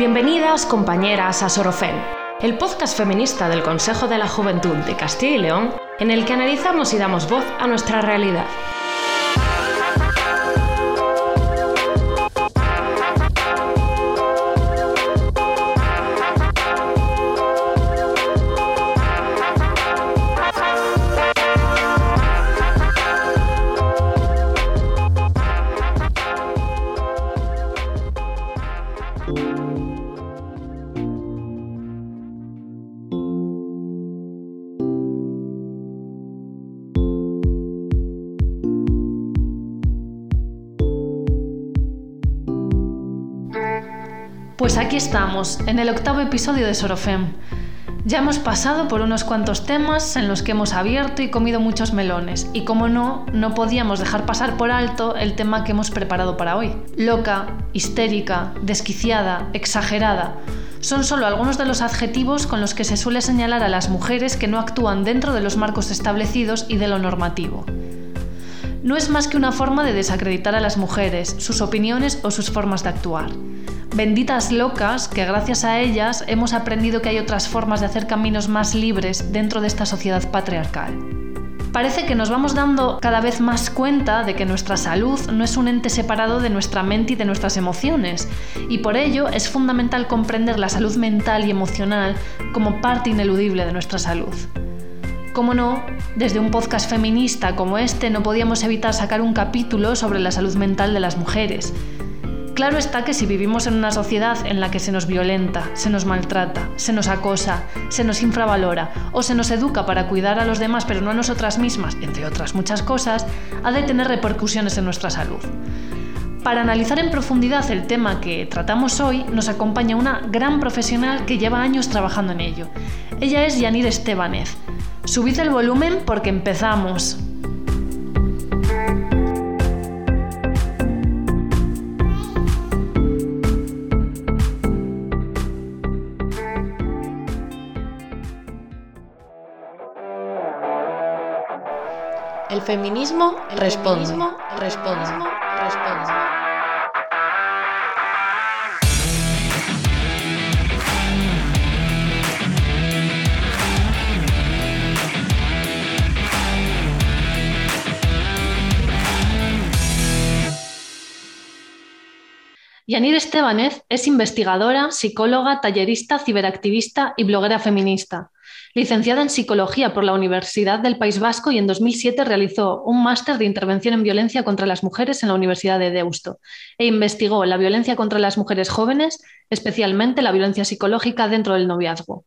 Bienvenidas compañeras a Sorofem, el podcast feminista del Consejo de la Juventud de Castilla y León, en el que analizamos y damos voz a nuestra realidad. Aquí estamos, en el octavo episodio de Sorofem. Ya hemos pasado por unos cuantos temas en los que hemos abierto y comido muchos melones, y como no, no podíamos dejar pasar por alto el tema que hemos preparado para hoy. Loca, histérica, desquiciada, exagerada. Son solo algunos de los adjetivos con los que se suele señalar a las mujeres que no actúan dentro de los marcos establecidos y de lo normativo. No es más que una forma de desacreditar a las mujeres, sus opiniones o sus formas de actuar benditas locas que gracias a ellas hemos aprendido que hay otras formas de hacer caminos más libres dentro de esta sociedad patriarcal. Parece que nos vamos dando cada vez más cuenta de que nuestra salud no es un ente separado de nuestra mente y de nuestras emociones, y por ello es fundamental comprender la salud mental y emocional como parte ineludible de nuestra salud. Como no, desde un podcast feminista como este no podíamos evitar sacar un capítulo sobre la salud mental de las mujeres, Claro está que si vivimos en una sociedad en la que se nos violenta, se nos maltrata, se nos acosa, se nos infravalora o se nos educa para cuidar a los demás pero no a nosotras mismas, entre otras muchas cosas, ha de tener repercusiones en nuestra salud. Para analizar en profundidad el tema que tratamos hoy, nos acompaña una gran profesional que lleva años trabajando en ello. Ella es Yanir Estebanez. Subid el volumen porque empezamos. El feminismo responde. responde. responde. Yanir Estebanez es investigadora, psicóloga, tallerista, ciberactivista y bloguera feminista. Licenciada en Psicología por la Universidad del País Vasco y en 2007 realizó un máster de intervención en violencia contra las mujeres en la Universidad de Deusto e investigó la violencia contra las mujeres jóvenes, especialmente la violencia psicológica dentro del noviazgo.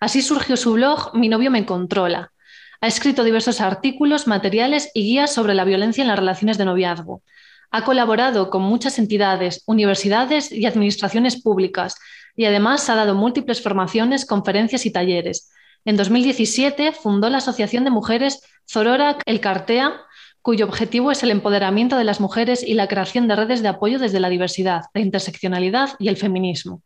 Así surgió su blog Mi novio me controla. Ha escrito diversos artículos, materiales y guías sobre la violencia en las relaciones de noviazgo. Ha colaborado con muchas entidades, universidades y administraciones públicas y además ha dado múltiples formaciones, conferencias y talleres en 2017 fundó la Asociación de Mujeres Zorora El Cartea, cuyo objetivo es el empoderamiento de las mujeres y la creación de redes de apoyo desde la diversidad, la interseccionalidad y el feminismo.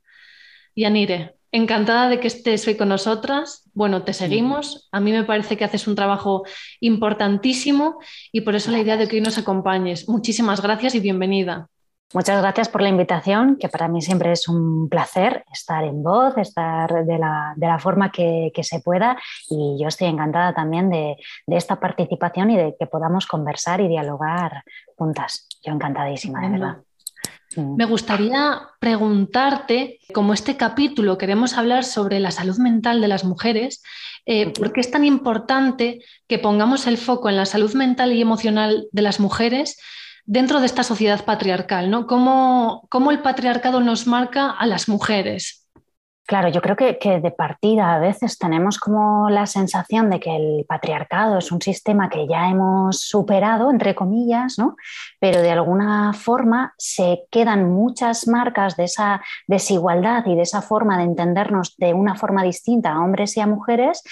Yanire, encantada de que estés hoy con nosotras. Bueno, te seguimos. A mí me parece que haces un trabajo importantísimo y por eso la idea de que hoy nos acompañes. Muchísimas gracias y bienvenida. Muchas gracias por la invitación, que para mí siempre es un placer estar en voz, estar de la, forma que, se pueda y yo estoy encantada también de, esta participación y de que podamos conversar y dialogar juntas. Yo encantadísima, de verdad. Me gustaría preguntarte, como este capítulo queremos hablar sobre la salud mental de las mujeres, eh, ¿por qué es tan importante que pongamos el foco en la salud mental y emocional de las mujeres? Dentro de esta sociedad patriarcal, ¿no? ¿Cómo, cómo el patriarcado nos marca a las mujeres? Claro, yo creo que, de partida a veces tenemos como la sensación de que el patriarcado es un sistema que ya hemos superado, entre comillas, ¿no? pero de alguna forma se quedan muchas marcas de esa desigualdad y de esa forma de entendernos de una forma distinta a hombres y a mujeres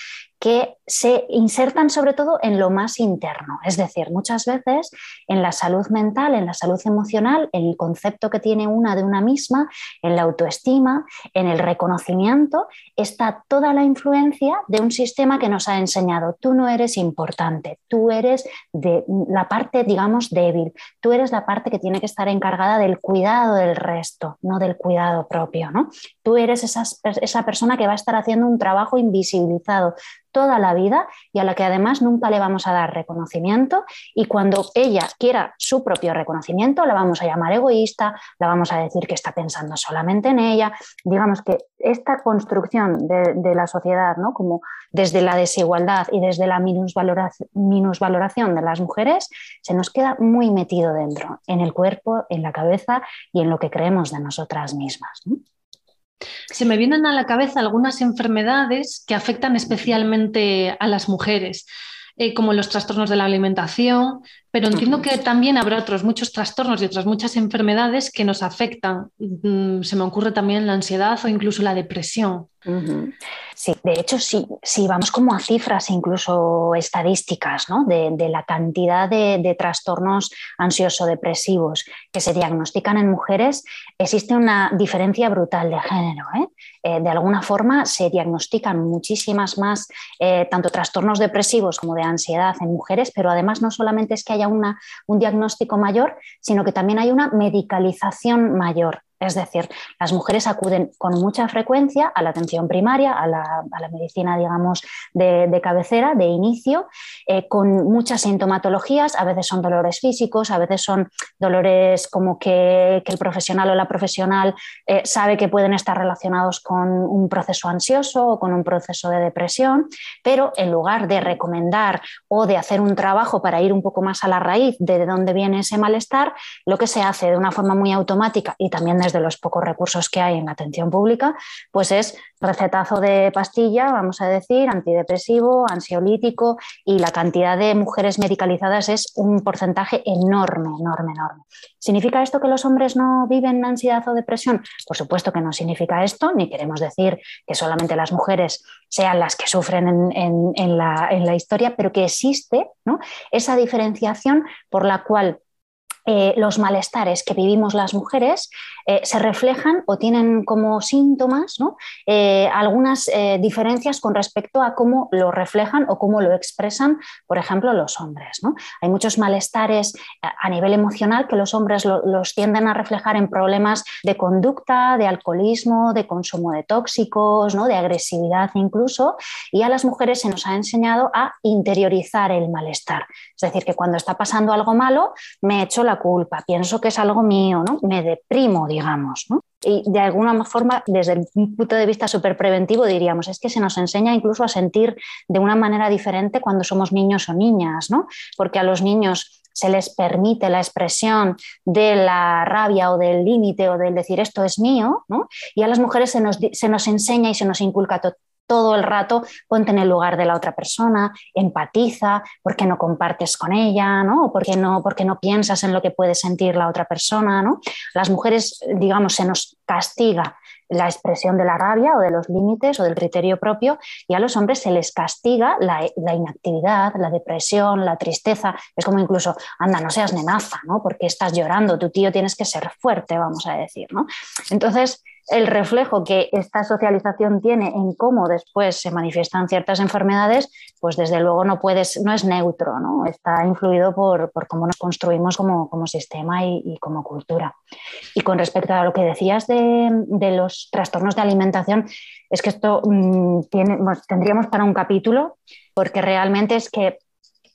que se insertan sobre todo en lo más interno. Es decir, muchas veces en la salud mental, en la salud emocional, en el concepto que tiene una de una misma, en la autoestima, en el reconocimiento, está toda la influencia de un sistema que nos ha enseñado, tú no eres importante, tú eres de la parte, digamos, débil, tú eres la parte que tiene que estar encargada del cuidado del resto, no del cuidado propio, ¿no? Tú eres esa persona que va a estar haciendo un trabajo invisibilizado, toda la vida y a la que además nunca le vamos a dar reconocimiento y cuando ella quiera su propio reconocimiento la vamos a llamar egoísta, la vamos a decir que está pensando solamente en ella. Digamos que esta construcción de, la sociedad, ¿no? como desde la desigualdad y desde la minusvaloración de las mujeres, se nos queda muy metido dentro, en el cuerpo, en la cabeza y en lo que creemos de nosotras mismas. Se me vienen a la cabeza algunas enfermedades que afectan especialmente a las mujeres. Eh, como los trastornos de la alimentación, pero entiendo que también habrá otros muchos trastornos y otras muchas enfermedades que nos afectan. Mm, se me ocurre también la ansiedad o incluso la depresión. Sí, de hecho, sí, sí, vamos como a cifras incluso estadísticas ¿no? de, la cantidad de, trastornos ansioso-depresivos que se diagnostican en mujeres, existe una diferencia brutal de género. ¿eh? Eh, de alguna forma se diagnostican muchísimas más, eh, tanto trastornos depresivos como de ansiedad en mujeres, pero además no solamente es que haya un diagnóstico mayor, sino que también hay una medicalización mayor. Es decir, las mujeres acuden con mucha frecuencia a la atención primaria, a la, medicina, digamos, de, cabecera, de inicio, eh, con muchas sintomatologías. A veces son dolores físicos, a veces son dolores como que, el profesional o la profesional eh, sabe que pueden estar relacionados con un proceso ansioso o con un proceso de depresión, pero en lugar de recomendar o de hacer un trabajo para ir un poco más a la raíz de dónde viene ese malestar, lo que se hace de una forma muy automática y también desde de los pocos recursos que hay en la atención pública, pues es recetazo de pastilla, vamos a decir, antidepresivo, ansiolítico y la cantidad de mujeres medicalizadas es un porcentaje enorme, enorme, enorme. ¿Significa esto que los hombres no viven ansiedad o depresión? Por supuesto que no significa esto, ni queremos decir que solamente las mujeres sean las que sufren en, la, historia, pero que existe ¿no? esa diferenciación por la cual eh, los malestares que vivimos las mujeres eh, se reflejan o tienen como síntomas eh, algunas diferencias con respecto a cómo lo reflejan o cómo lo expresan, por ejemplo, los hombres. Hay muchos malestares a nivel emocional que los hombres los tienden a reflejar en problemas de conducta, de alcoholismo, de consumo de tóxicos, ¿no? de agresividad incluso, y a las mujeres se nos ha enseñado a interiorizar el malestar. Es decir, que cuando está pasando algo malo, me echo la culpa, pienso que es algo mío, me deprimo, digamos. Y de alguna forma, desde el punto de vista súper preventivo, diríamos, es que se nos enseña incluso a sentir de una manera diferente cuando somos niños o niñas, ¿no? porque a los niños se les permite la expresión de la rabia o del límite o del decir esto es mío, ¿no? y a las mujeres se nos, se nos enseña y se nos inculca todo el rato ponte en el lugar de la otra persona, empatiza, porque no compartes con ella, ¿no? Porque no, porque no piensas en lo que puede sentir la otra persona, ¿no? Las mujeres, digamos, se nos castiga la expresión de la rabia o de los límites o del criterio propio y a los hombres se les castiga la, inactividad, la depresión, la tristeza. Es como incluso, anda, no seas nenaza, ¿no? Porque estás llorando, tu tío tienes que ser fuerte, vamos a decir, ¿no? Entonces, el reflejo que esta socialización tiene en cómo después se manifiestan ciertas enfermedades, pues desde luego no, puedes, no es neutro, ¿no? está influido por, cómo nos construimos como, sistema y, como cultura. Y con respecto a lo que decías de, los trastornos de alimentación, es que esto mm, tendríamos para un capítulo, porque realmente es que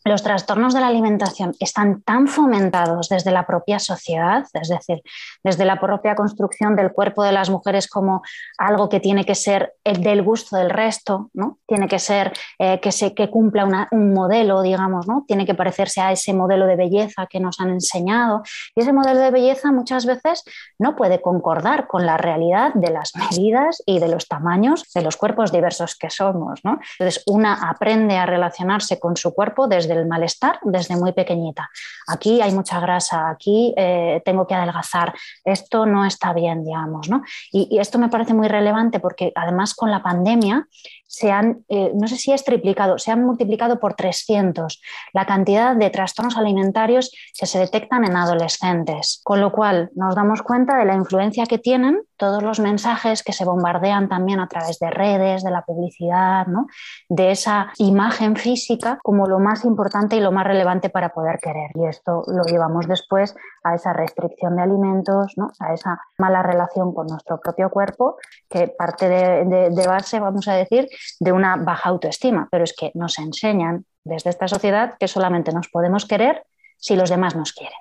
los trastornos de la alimentación están tan fomentados desde la propia sociedad, es decir, desde la propia construcción del cuerpo de las mujeres como algo que tiene que ser el del gusto del resto, ¿no? tiene que ser eh, que, se, que cumpla un modelo, digamos, ¿no? tiene que parecerse a ese modelo de belleza que nos han enseñado. Y ese modelo de belleza muchas veces no puede concordar con la realidad de las medidas y de los tamaños de los cuerpos diversos que somos. ¿no? Entonces, una aprende a relacionarse con su cuerpo desde del malestar desde muy pequeñita. Aquí hay mucha grasa, aquí eh, tengo que adelgazar, esto no está bien, digamos. ¿no? Y, esto me parece muy relevante porque además con la pandemia se han, eh, no sé si es triplicado, se han multiplicado por 300 la cantidad de trastornos alimentarios que se detectan en adolescentes. Con lo cual nos damos cuenta de la influencia que tienen todos los mensajes que se bombardean también a través de redes, de la publicidad, ¿no? de esa imagen física como lo más importante y lo más relevante para poder querer. Y esto lo llevamos después a esa restricción de alimentos, ¿no? a esa mala relación con nuestro propio cuerpo, que parte de, de base, vamos a decir, de una baja autoestima. Pero es que nos enseñan desde esta sociedad que solamente nos podemos querer si los demás nos quieren.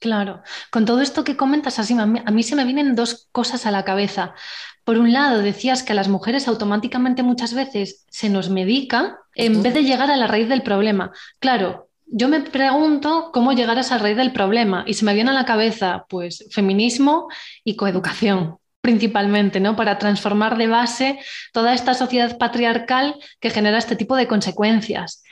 Claro, con todo esto que comentas, así, a mí, se me vienen dos cosas a la cabeza. Por un lado, decías que a las mujeres automáticamente muchas veces se nos medica en vez de llegar a la raíz del problema. Claro, yo me pregunto cómo llegar a esa raíz del problema y se me viene a la cabeza, pues, feminismo y coeducación principalmente, ¿no? Para transformar de base toda esta sociedad patriarcal que genera este tipo de consecuencias.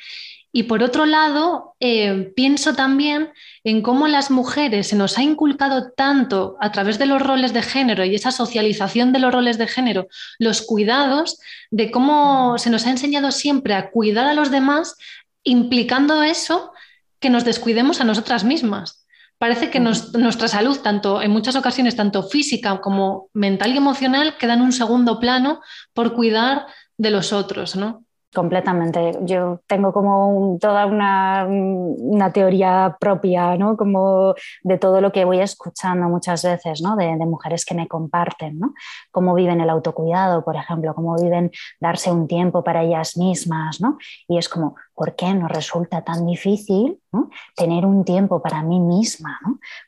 Y por otro lado, eh, pienso también en cómo las mujeres se nos ha inculcado tanto a través de los roles de género y esa socialización de los roles de género, los cuidados, de cómo se nos ha enseñado siempre a cuidar a los demás, implicando eso que nos descuidemos a nosotras mismas. Parece que nuestra salud, tanto en muchas ocasiones, tanto física como mental y emocional, queda en un segundo plano por cuidar de los otros, ¿no? Completamente. Yo tengo como toda una, una, teoría propia, ¿no? Como de todo lo que voy escuchando muchas veces, ¿no? De, de, mujeres que me comparten, ¿no? Cómo viven el autocuidado, por ejemplo, cómo viven darse un tiempo para ellas mismas, ¿no? Y es como, ¿por qué nos resulta tan difícil tener un tiempo para mí misma?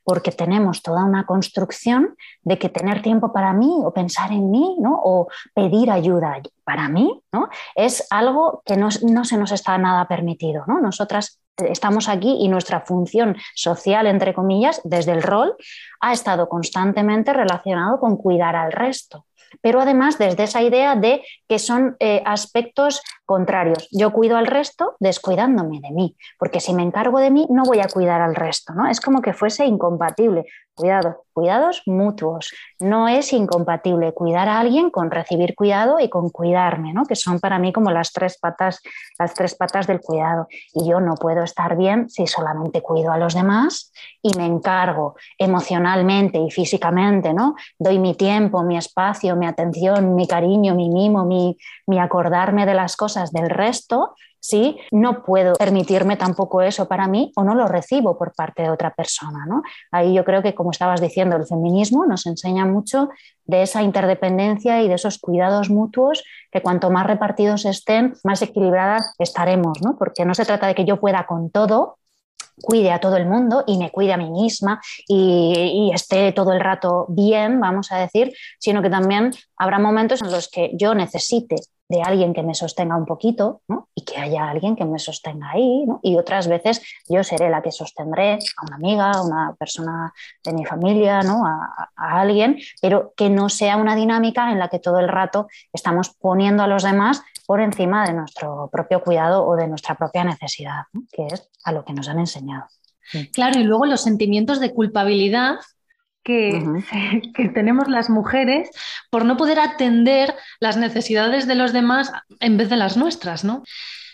Porque tenemos toda una construcción de que tener tiempo para mí o pensar en mí ¿no? o pedir ayuda para mí ¿no? es algo que no, no, se nos está nada permitido. ¿no? Nosotras estamos aquí y nuestra función social, entre comillas, desde el rol, ha estado constantemente relacionado con cuidar al resto pero además desde esa idea de que son eh, aspectos contrarios. Yo cuido al resto descuidándome de mí, porque si me encargo de mí no voy a cuidar al resto, ¿no? Es como que fuese incompatible. Cuidado, cuidados mutuos. No es incompatible cuidar a alguien con recibir cuidado y con cuidarme, ¿no? Que son para mí como las tres patas, las tres patas del cuidado. Y yo no puedo estar bien si solamente cuido a los demás y me encargo emocionalmente y físicamente, ¿no? Doy mi tiempo, mi espacio, mi atención, mi cariño, mi mimo, mi, mi acordarme de las cosas del resto ¿sí? No puedo permitirme tampoco eso para mí o no lo recibo por parte de otra persona, ¿no? Ahí yo creo que, como estabas diciendo, el feminismo nos enseña mucho de esa interdependencia y de esos cuidados mutuos que cuanto más repartidos estén, más equilibradas estaremos, ¿no? Porque no se trata de que yo pueda con todo, cuide a todo el mundo y me cuide a mí misma y, y, esté todo el rato bien, vamos a decir, sino que también habrá momentos en los que yo necesite de alguien que me sostenga un poquito y que haya alguien que me sostenga ahí. Y otras veces yo seré la que sostendré a una amiga, a una persona de mi familia, ¿no? a, alguien, pero que no sea una dinámica en la que todo el rato estamos poniendo a los demás por encima de nuestro propio cuidado o de nuestra propia necesidad, que es a lo que nos han enseñado. Claro, y luego los sentimientos de culpabilidad que, que, tenemos las mujeres por no poder atender las necesidades de los demás en vez de las nuestras, ¿no?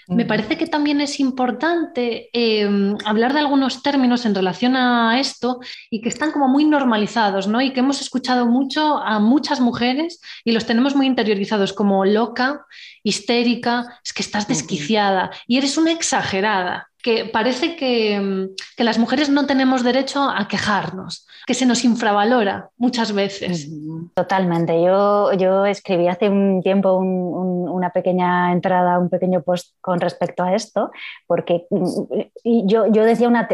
Me parece que también es importante em, hablar de algunos términos en relación a esto y que están como muy normalizados, ¿no? Y que hemos escuchado mucho a muchas mujeres y los tenemos muy interiorizados como loca, histérica, es que estás desquiciada y eres una exagerada que parece que, las mujeres no tenemos derecho a quejarnos, que se nos infravalora muchas veces. Totalmente. Yo, yo escribí hace un tiempo una pequeña entrada, un pequeño post con respecto a esto, porque yo, yo decía una,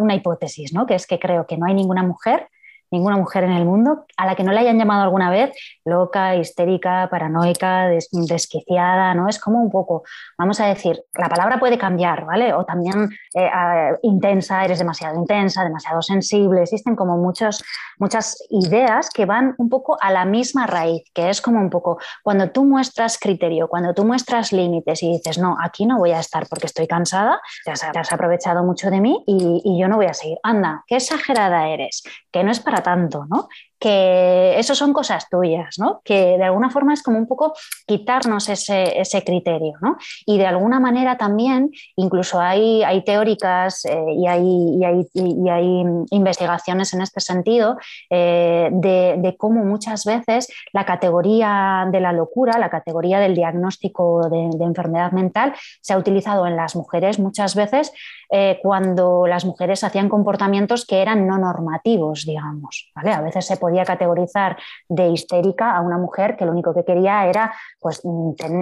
una hipótesis, ¿no? que es que creo que no hay ninguna mujer ninguna mujer en el mundo a la que no le hayan llamado alguna vez loca, histérica, paranoica, desquiciada, ¿no? Es como un poco, vamos a decir, la palabra puede cambiar, ¿vale? O también eh, intensa, eres demasiado intensa, demasiado sensible, existen como muchos, muchas ideas que van un poco a la misma raíz, que es como un poco, cuando tú muestras criterio, cuando tú muestras límites y dices, no, aquí no voy a estar porque estoy cansada, te has, aprovechado mucho de mí y, y yo no voy a seguir. Anda, qué exagerada eres, que no es para tanto, ¿no? Que eso son cosas tuyas, ¿no? Que de alguna forma es como un poco quitarnos ese, ese criterio, ¿no? Y de alguna manera también, incluso hay, hay teóricas eh, y, hay, y, hay, y, hay, investigaciones en este sentido eh, de, de, cómo muchas veces la categoría de la locura, la categoría del diagnóstico de, enfermedad mental, se ha utilizado en las mujeres muchas veces eh, cuando las mujeres hacían comportamientos que eran no normativos, digamos. ¿vale? A veces se podía categorizar de histérica a una mujer que lo único que quería era pues,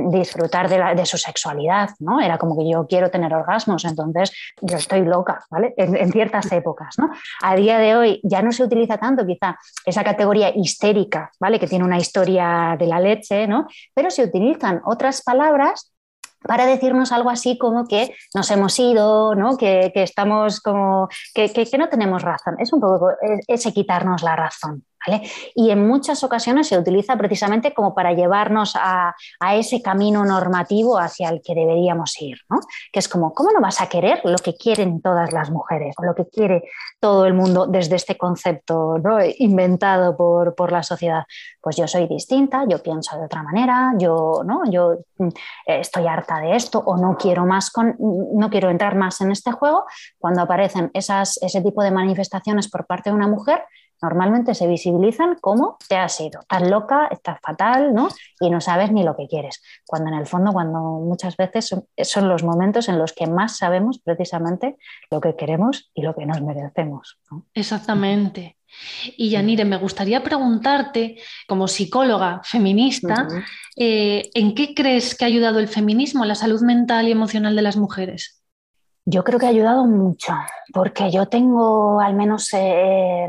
disfrutar de, su sexualidad. ¿no? Era como que yo quiero tener orgasmos, entonces yo estoy loca ¿vale? en, ciertas épocas. ¿no? A día de hoy ya no se utiliza tanto quizá esa categoría histérica, ¿vale? que tiene una historia de la leche, ¿no? pero se utilizan otras palabras para decirnos algo así como que nos hemos ido, ¿no? que, estamos como que, que, no tenemos razón. Es un poco ese quitarnos la razón. Y en muchas ocasiones se utiliza precisamente como para llevarnos a, ese camino normativo hacia el que deberíamos ir, ¿no? que es como, ¿cómo no vas a querer lo que quieren todas las mujeres o lo que quiere todo el mundo desde este concepto inventado por, por, la sociedad? Pues yo soy distinta, yo pienso de otra manera, yo, ¿no? yo mm, estoy harta de esto o no quiero, más con, no quiero entrar más en este juego. Cuando aparecen esas, ese tipo de manifestaciones por parte de una mujer, normalmente se visibilizan como te has ido, estás loca, estás fatal, ¿no? Y no sabes ni lo que quieres. Cuando en el fondo, cuando muchas veces son, los momentos en los que más sabemos precisamente lo que queremos y lo que nos merecemos. Exactamente. Y Yanire, me gustaría preguntarte, como psicóloga feminista, eh, ¿en qué crees que ha ayudado el feminismo a la salud mental y emocional de las mujeres? Yo creo que ha ayudado mucho, porque yo tengo al menos eh,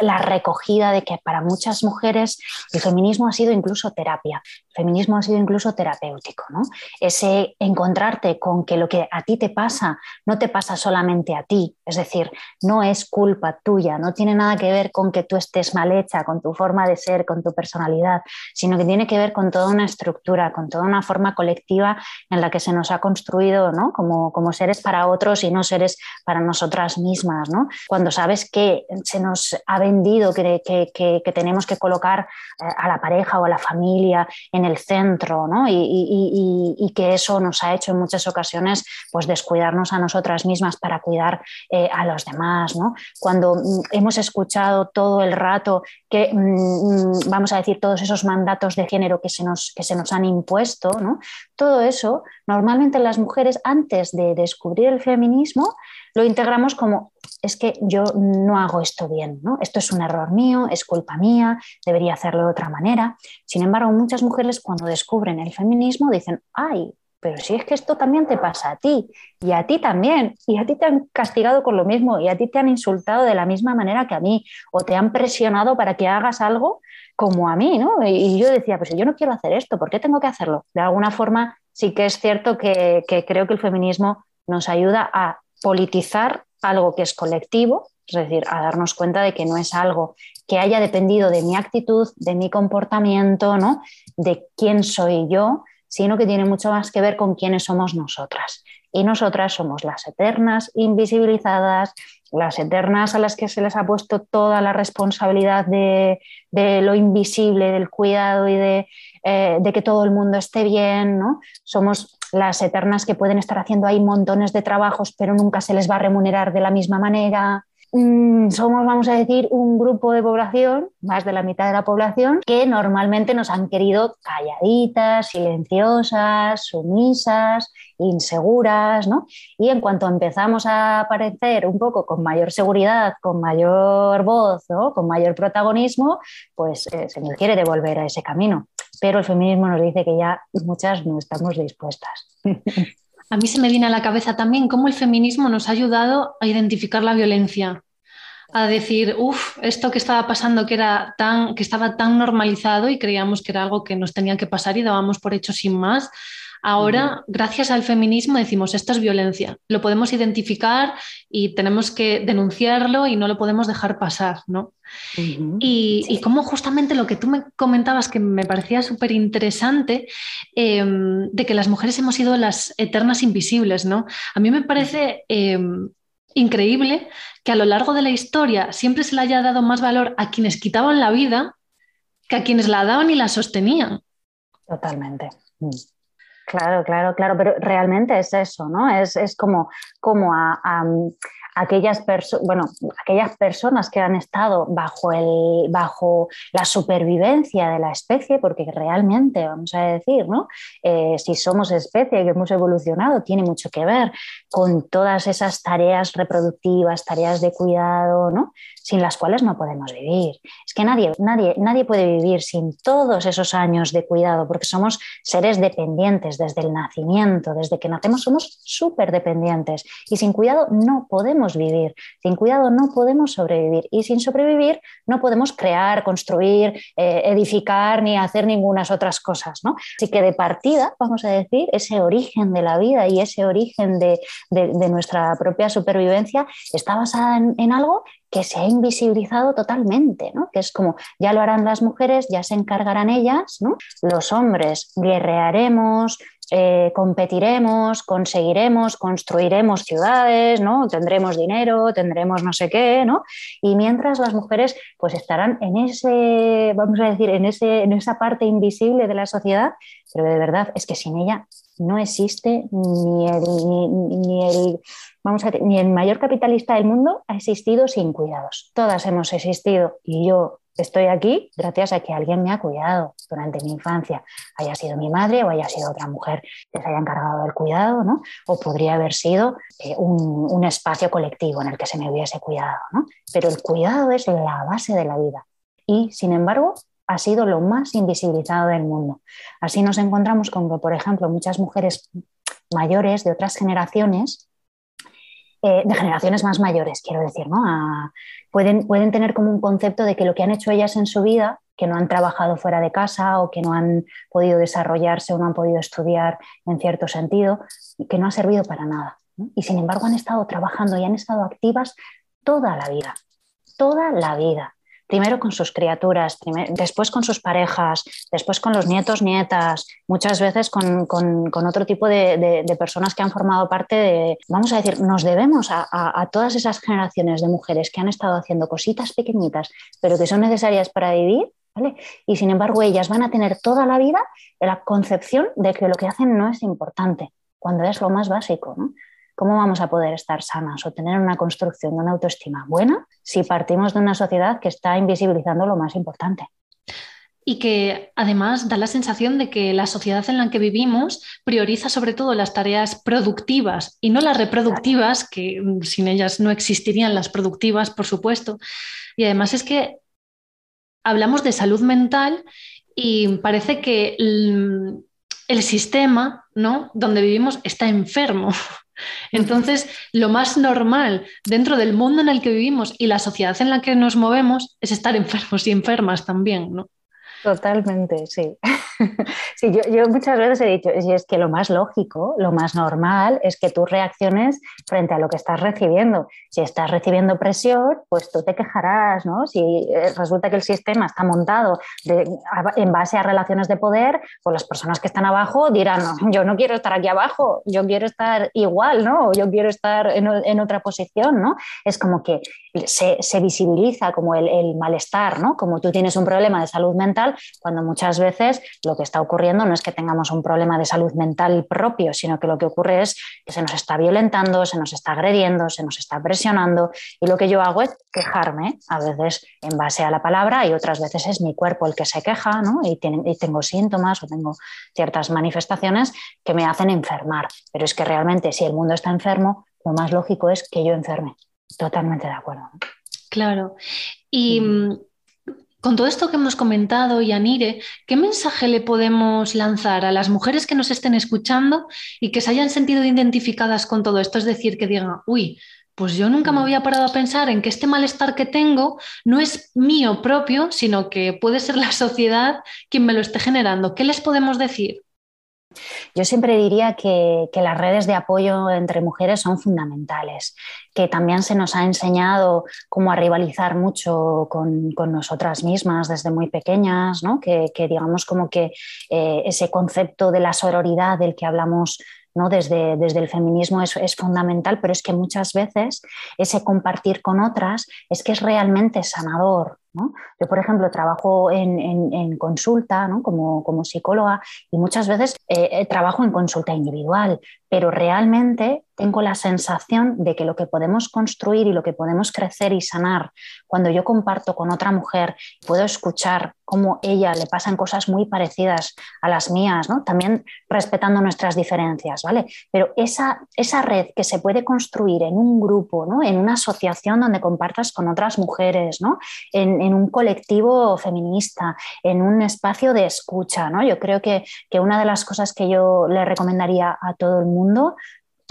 la recogida de que para muchas mujeres el feminismo ha sido incluso terapia, feminismo ha sido incluso terapéutico, ¿no? Ese encontrarte con que lo que a ti te pasa no te pasa solamente a ti, es decir, no es culpa tuya, no tiene nada que ver con que tú estés mal hecha, con tu forma de ser, con tu personalidad, sino que tiene que ver con toda una estructura, con toda una forma colectiva en la que se nos ha construido como, como, seres para otros y no seres para nosotras mismas. ¿no? Cuando sabes que se nos ha vendido que, que, que, tenemos que colocar eh, a la pareja o a la familia en el centro ¿no? y, que eso nos ha hecho en muchas ocasiones pues, descuidarnos a nosotras mismas para cuidar eh, a los demás. ¿no? Cuando mm, hemos escuchado todo el rato que, mm, mm, vamos a decir, todos esos mandatos de género que se nos, que se nos han impuesto, ¿no? todo eso normalmente las mujeres antes de descubrir el feminismo, lo integramos como, es que yo no hago esto bien, ¿no? Esto es un error mío, es culpa mía, debería hacerlo de otra manera. Sin embargo, muchas mujeres cuando descubren el feminismo dicen, ay, pero si es que esto también te pasa a ti y a ti también, y a ti te han castigado con lo mismo y a ti te han insultado de la misma manera que a mí o te han presionado para que hagas algo como a mí, ¿no? Y yo decía, pues yo no quiero hacer esto, ¿por qué tengo que hacerlo? De alguna forma sí que es cierto que, creo que el feminismo nos ayuda a politizar algo que es colectivo, es decir, a darnos cuenta de que no es algo que haya dependido de mi actitud, de mi comportamiento, ¿no? de quién soy yo, sino que tiene mucho más que ver con quiénes somos nosotras. Y nosotras somos las eternas, invisibilizadas, las eternas a las que se les ha puesto toda la responsabilidad de, lo invisible, del cuidado y de, eh, de, que todo el mundo esté bien. ¿no? Somos las eternas que pueden estar haciendo ahí montones de trabajos, pero nunca se les va a remunerar de la misma manera. Mm, somos, vamos a decir, un grupo de población, más de la mitad de la población, que normalmente nos han querido calladitas, silenciosas, sumisas, inseguras, ¿no? Y en cuanto empezamos a aparecer un poco con mayor seguridad, con mayor voz, ¿no? con mayor protagonismo, pues eh, se nos quiere devolver a ese camino. Pero el feminismo nos dice que ya muchas no estamos dispuestas. A mí se me viene a la cabeza también cómo el feminismo nos ha ayudado a identificar la violencia, a decir, uff, esto que estaba pasando que era tan, que estaba tan normalizado y creíamos que era algo que nos tenía que pasar y dábamos por hecho sin más. Ahora, gracias al feminismo, decimos, esto es violencia, lo podemos identificar y tenemos que denunciarlo y no lo podemos dejar pasar, ¿no? y, como justamente lo que tú me comentabas, que me parecía súper interesante, em, de que las mujeres hemos sido las eternas invisibles, ¿no? A mí me parece... Em, increíble que a lo largo de la historia siempre se le haya dado más valor a quienes quitaban la vida que a quienes la daban y la sostenían. Totalmente. Claro, claro, claro, pero realmente es eso, ¿no? Es, como, como a, aquellas, bueno, aquellas personas que han estado bajo, el, bajo la supervivencia de la especie, porque realmente, vamos a decir, ¿no? Eh, si somos especie que hemos evolucionado, tiene mucho que ver con todas esas tareas reproductivas, tareas de cuidado, ¿no? Sin las cuales no podemos vivir. Es que nadie, nadie, nadie puede vivir sin todos esos años de cuidado, porque somos seres dependientes desde el nacimiento, desde que nacemos somos súper dependientes y sin cuidado no podemos vivir, sin cuidado no podemos sobrevivir y sin sobrevivir no podemos crear, construir, eh, edificar ni hacer ninguna otras cosas. ¿no? Así que de partida, vamos a decir, ese origen de la vida y ese origen de, nuestra propia supervivencia está basada en algo que se ha invisibilizado totalmente, ¿no? que es como ya lo harán las mujeres, ya se encargarán ellas, ¿no? los hombres guerrearemos, eh, competiremos, conseguiremos, construiremos ciudades, ¿no? tendremos dinero, tendremos no sé qué, ¿no? y mientras las mujeres pues estarán en ese, vamos a decir, en, ese, en esa parte invisible de la sociedad, pero de verdad es que sin ella no existe ni el, ni el vamos a ni el mayor capitalista del mundo ha existido sin cuidados. Todas hemos existido y yo estoy aquí gracias a que alguien me ha cuidado durante mi infancia, haya sido mi madre o haya sido otra mujer que se haya encargado del cuidado, ¿no? O podría haber sido eh, un, un, espacio colectivo en el que se me hubiese cuidado, ¿no? Pero el cuidado es la base de la vida y, sin embargo, ha sido lo más invisibilizado del mundo. Así nos encontramos con que, por ejemplo, muchas mujeres mayores de otras generaciones eh, de generaciones más mayores, quiero decir, ¿no? pueden, pueden tener como un concepto de que lo que han hecho ellas en su vida, que no han trabajado fuera de casa o que no han podido desarrollarse o no han podido estudiar en cierto sentido, que no ha servido para nada. Y sin embargo han estado trabajando y han estado activas toda la vida, toda la vida primero con sus criaturas, después con sus parejas, después con los nietos, nietas, muchas veces con, otro tipo de, personas que han formado parte de, vamos a decir, nos debemos a, todas esas generaciones de mujeres que han estado haciendo cositas pequeñitas, pero que son necesarias para vivir. Y sin embargo, ellas van a tener toda la vida la concepción de que lo que hacen no es importante, cuando es lo más básico. ¿no? ¿Cómo vamos a poder estar sanas o tener una construcción de una autoestima buena si partimos de una sociedad que está invisibilizando lo más importante? Y que además da la sensación de que la sociedad en la que vivimos prioriza sobre todo las tareas productivas y no las reproductivas, que sin ellas no existirían las productivas, por supuesto. Y además es que hablamos de salud mental y parece que el, el sistema ¿no? donde vivimos está enfermo. Entonces, lo más normal dentro del mundo en el que vivimos y la sociedad en la que nos movemos es estar enfermos y enfermas también, ¿no? Totalmente, sí. sí, yo, muchas veces he dicho, y es que lo más lógico, lo más normal es que tú reacciones frente a lo que estás recibiendo. Si estás recibiendo presión, pues tú te quejarás, ¿no? Si eh, resulta que el sistema está montado en base a relaciones de poder, pues las personas que están abajo dirán, yo no quiero estar aquí abajo, yo quiero estar igual, ¿no? yo quiero estar en, otra posición, ¿no? Es como que se, visibiliza como el, el malestar, ¿no? Como tú tienes un problema de salud mental, cuando muchas veces lo que está ocurriendo no es que tengamos un problema de salud mental propio, sino que lo que ocurre es que se nos está violentando, se nos está agrediendo, se nos está presionando y lo que yo hago es quejarme, a veces en base a la palabra y otras veces es mi cuerpo el que se queja y, y tengo síntomas o tengo ciertas manifestaciones que me hacen enfermar. Pero es que realmente si el mundo está enfermo, lo más lógico es que yo enferme. Totalmente de acuerdo. Claro. Y mm, con todo esto que hemos comentado, Yanire, ¿qué mensaje le podemos lanzar a las mujeres que nos estén escuchando y que se hayan sentido identificadas con todo esto? Es decir, que digan, uy, pues yo nunca me mm. había parado a pensar en que este malestar que tengo no es mío propio, sino que puede ser la sociedad quien me lo esté generando. ¿Qué les podemos decir? Yo siempre diría que, las redes de apoyo entre mujeres son fundamentales, que también se nos ha enseñado cómo a rivalizar mucho con, nosotras mismas desde muy pequeñas, ¿no? que, digamos como que eh, ese concepto de la sororidad del que hablamos ¿no? desde, desde el feminismo es, es, fundamental, pero es que muchas veces ese compartir con otras es que es realmente sanador. Yo, por ejemplo, trabajo en, consulta como, psicóloga y muchas veces eh, eh, trabajo en consulta individual, pero realmente tengo la sensación de que lo que podemos construir y lo que podemos crecer y sanar cuando yo comparto con otra mujer, puedo escuchar cómo ella le pasan cosas muy parecidas a las mías, también respetando nuestras diferencias, ¿vale? Pero esa, esa red que se puede construir en un grupo, ¿no? en una asociación donde compartas con otras mujeres, ¿no? en, en un colectivo feminista, en un espacio de escucha. ¿no? Yo creo que, que una de las cosas que yo le recomendaría a todo el mundo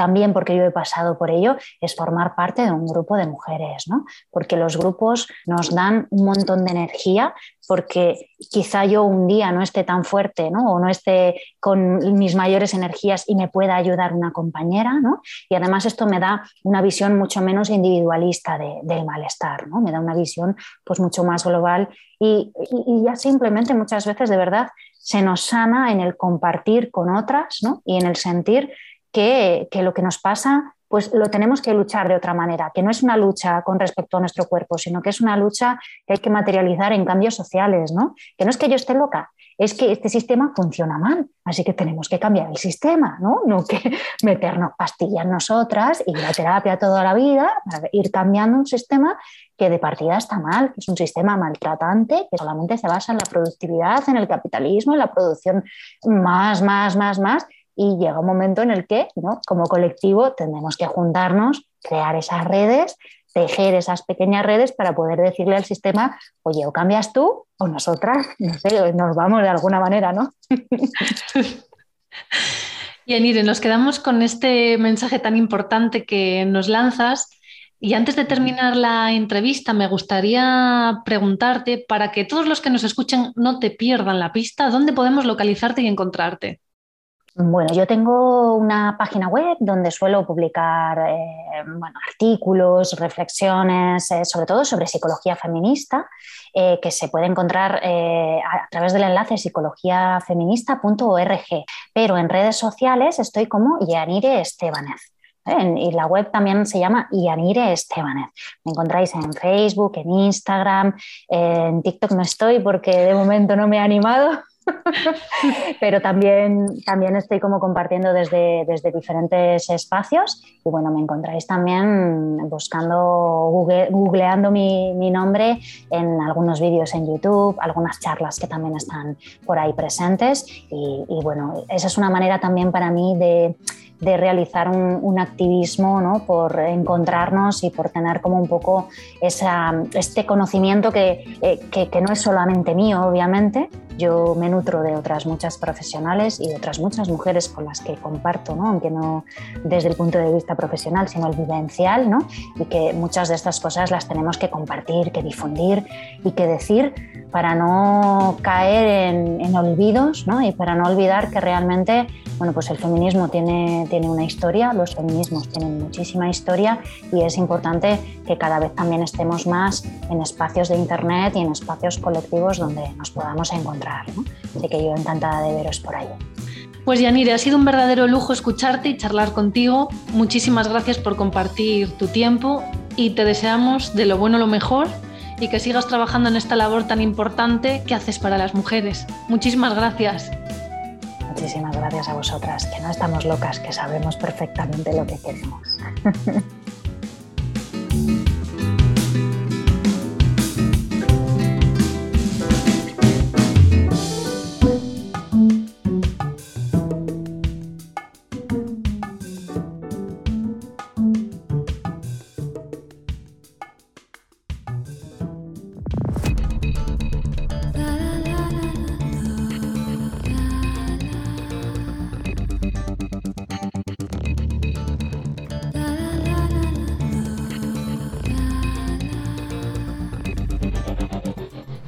también porque yo he pasado por ello, es formar parte de un grupo de mujeres, ¿no? Porque los grupos nos dan un montón de energía, porque quizá yo un día no esté tan fuerte, ¿no? O no esté con mis mayores energías y me pueda ayudar una compañera, ¿no? Y además esto me da una visión mucho menos individualista del malestar, ¿no? Me da una visión pues mucho más global y, y ya simplemente muchas veces de verdad se nos sana en el compartir con otras, ¿no? Y en el sentir que, lo que nos pasa pues lo tenemos que luchar de otra manera, que no es una lucha con respecto a nuestro cuerpo, sino que es una lucha que hay que materializar en cambios sociales, ¿no? Que no es que yo esté loca, es que este sistema funciona mal, así que tenemos que cambiar el sistema, ¿no? No que meternos pastillas nosotras y la terapia toda la vida para ir cambiando un sistema que de partida está mal, que es un sistema maltratante, que solamente se basa en la productividad, en el capitalismo, en la producción más, más, más, más, y llega un momento en el que, como colectivo, tenemos que juntarnos, crear esas redes, tejer esas pequeñas redes para poder decirle al sistema, oye, o cambias tú o nosotras, no sé, nos vamos de alguna manera, ¿no? y Anire, nos quedamos con este mensaje tan importante que nos lanzas. Y antes de terminar la entrevista, me gustaría preguntarte, para que todos los que nos escuchen no te pierdan la pista, ¿dónde podemos localizarte y encontrarte? Bueno, yo tengo una página web donde suelo publicar eh, artículos, reflexiones, eh, sobre todo sobre psicología feminista, eh, que se puede encontrar a través del enlace psicologiafeminista.org. Pero en redes sociales estoy como Yanire Estebanez. Y la web también se llama Yanire Estebanez. Me encontráis en Facebook, en Instagram, en TikTok no estoy porque de momento no me he animado, pero también, también estoy como compartiendo desde, desde diferentes espacios y bueno, me encontráis también buscando, googleando mi, mi nombre en algunos vídeos en YouTube, algunas charlas que también están por ahí presentes y bueno, esa es una manera también para mí de de realizar un, activismo ¿no? por encontrarnos y por tener como un poco esa, este conocimiento que, eh, que, que, no es solamente mío, obviamente. Yo me nutro de otras muchas profesionales y de otras muchas mujeres con las que comparto, ¿no? aunque no desde el punto de vista profesional, sino el vivencial, ¿no? y que muchas de estas cosas las tenemos que compartir, que difundir y que decir para no caer en, en olvidos ¿no? y para no olvidar que realmente bueno, pues el feminismo tiene, tiene una historia, los feminismos tienen muchísima historia y es importante que cada vez también estemos más en espacios de Internet y en espacios colectivos donde nos podamos encontrar. Así que yo encantada de veros por ahí. Pues Yanire, ha sido un verdadero lujo escucharte y charlar contigo. Muchísimas gracias por compartir tu tiempo y te deseamos de lo bueno lo mejor y que sigas trabajando en esta labor tan importante que haces para las mujeres. Muchísimas gracias. Muchísimas gracias a vosotras, que no estamos locas, que sabemos perfectamente lo que queremos.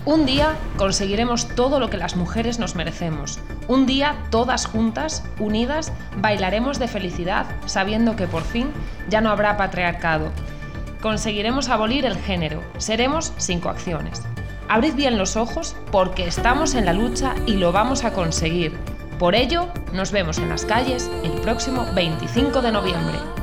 Un día conseguiremos todo lo que las mujeres nos merecemos. Un día, todas juntas, unidas, bailaremos de felicidad, sabiendo que por fin ya no habrá patriarcado. Conseguiremos abolir el género. Seremos sin coacciones. Abrid bien los ojos porque estamos en la lucha y lo vamos a conseguir. Por ello, nos vemos en las calles el próximo 25 de noviembre.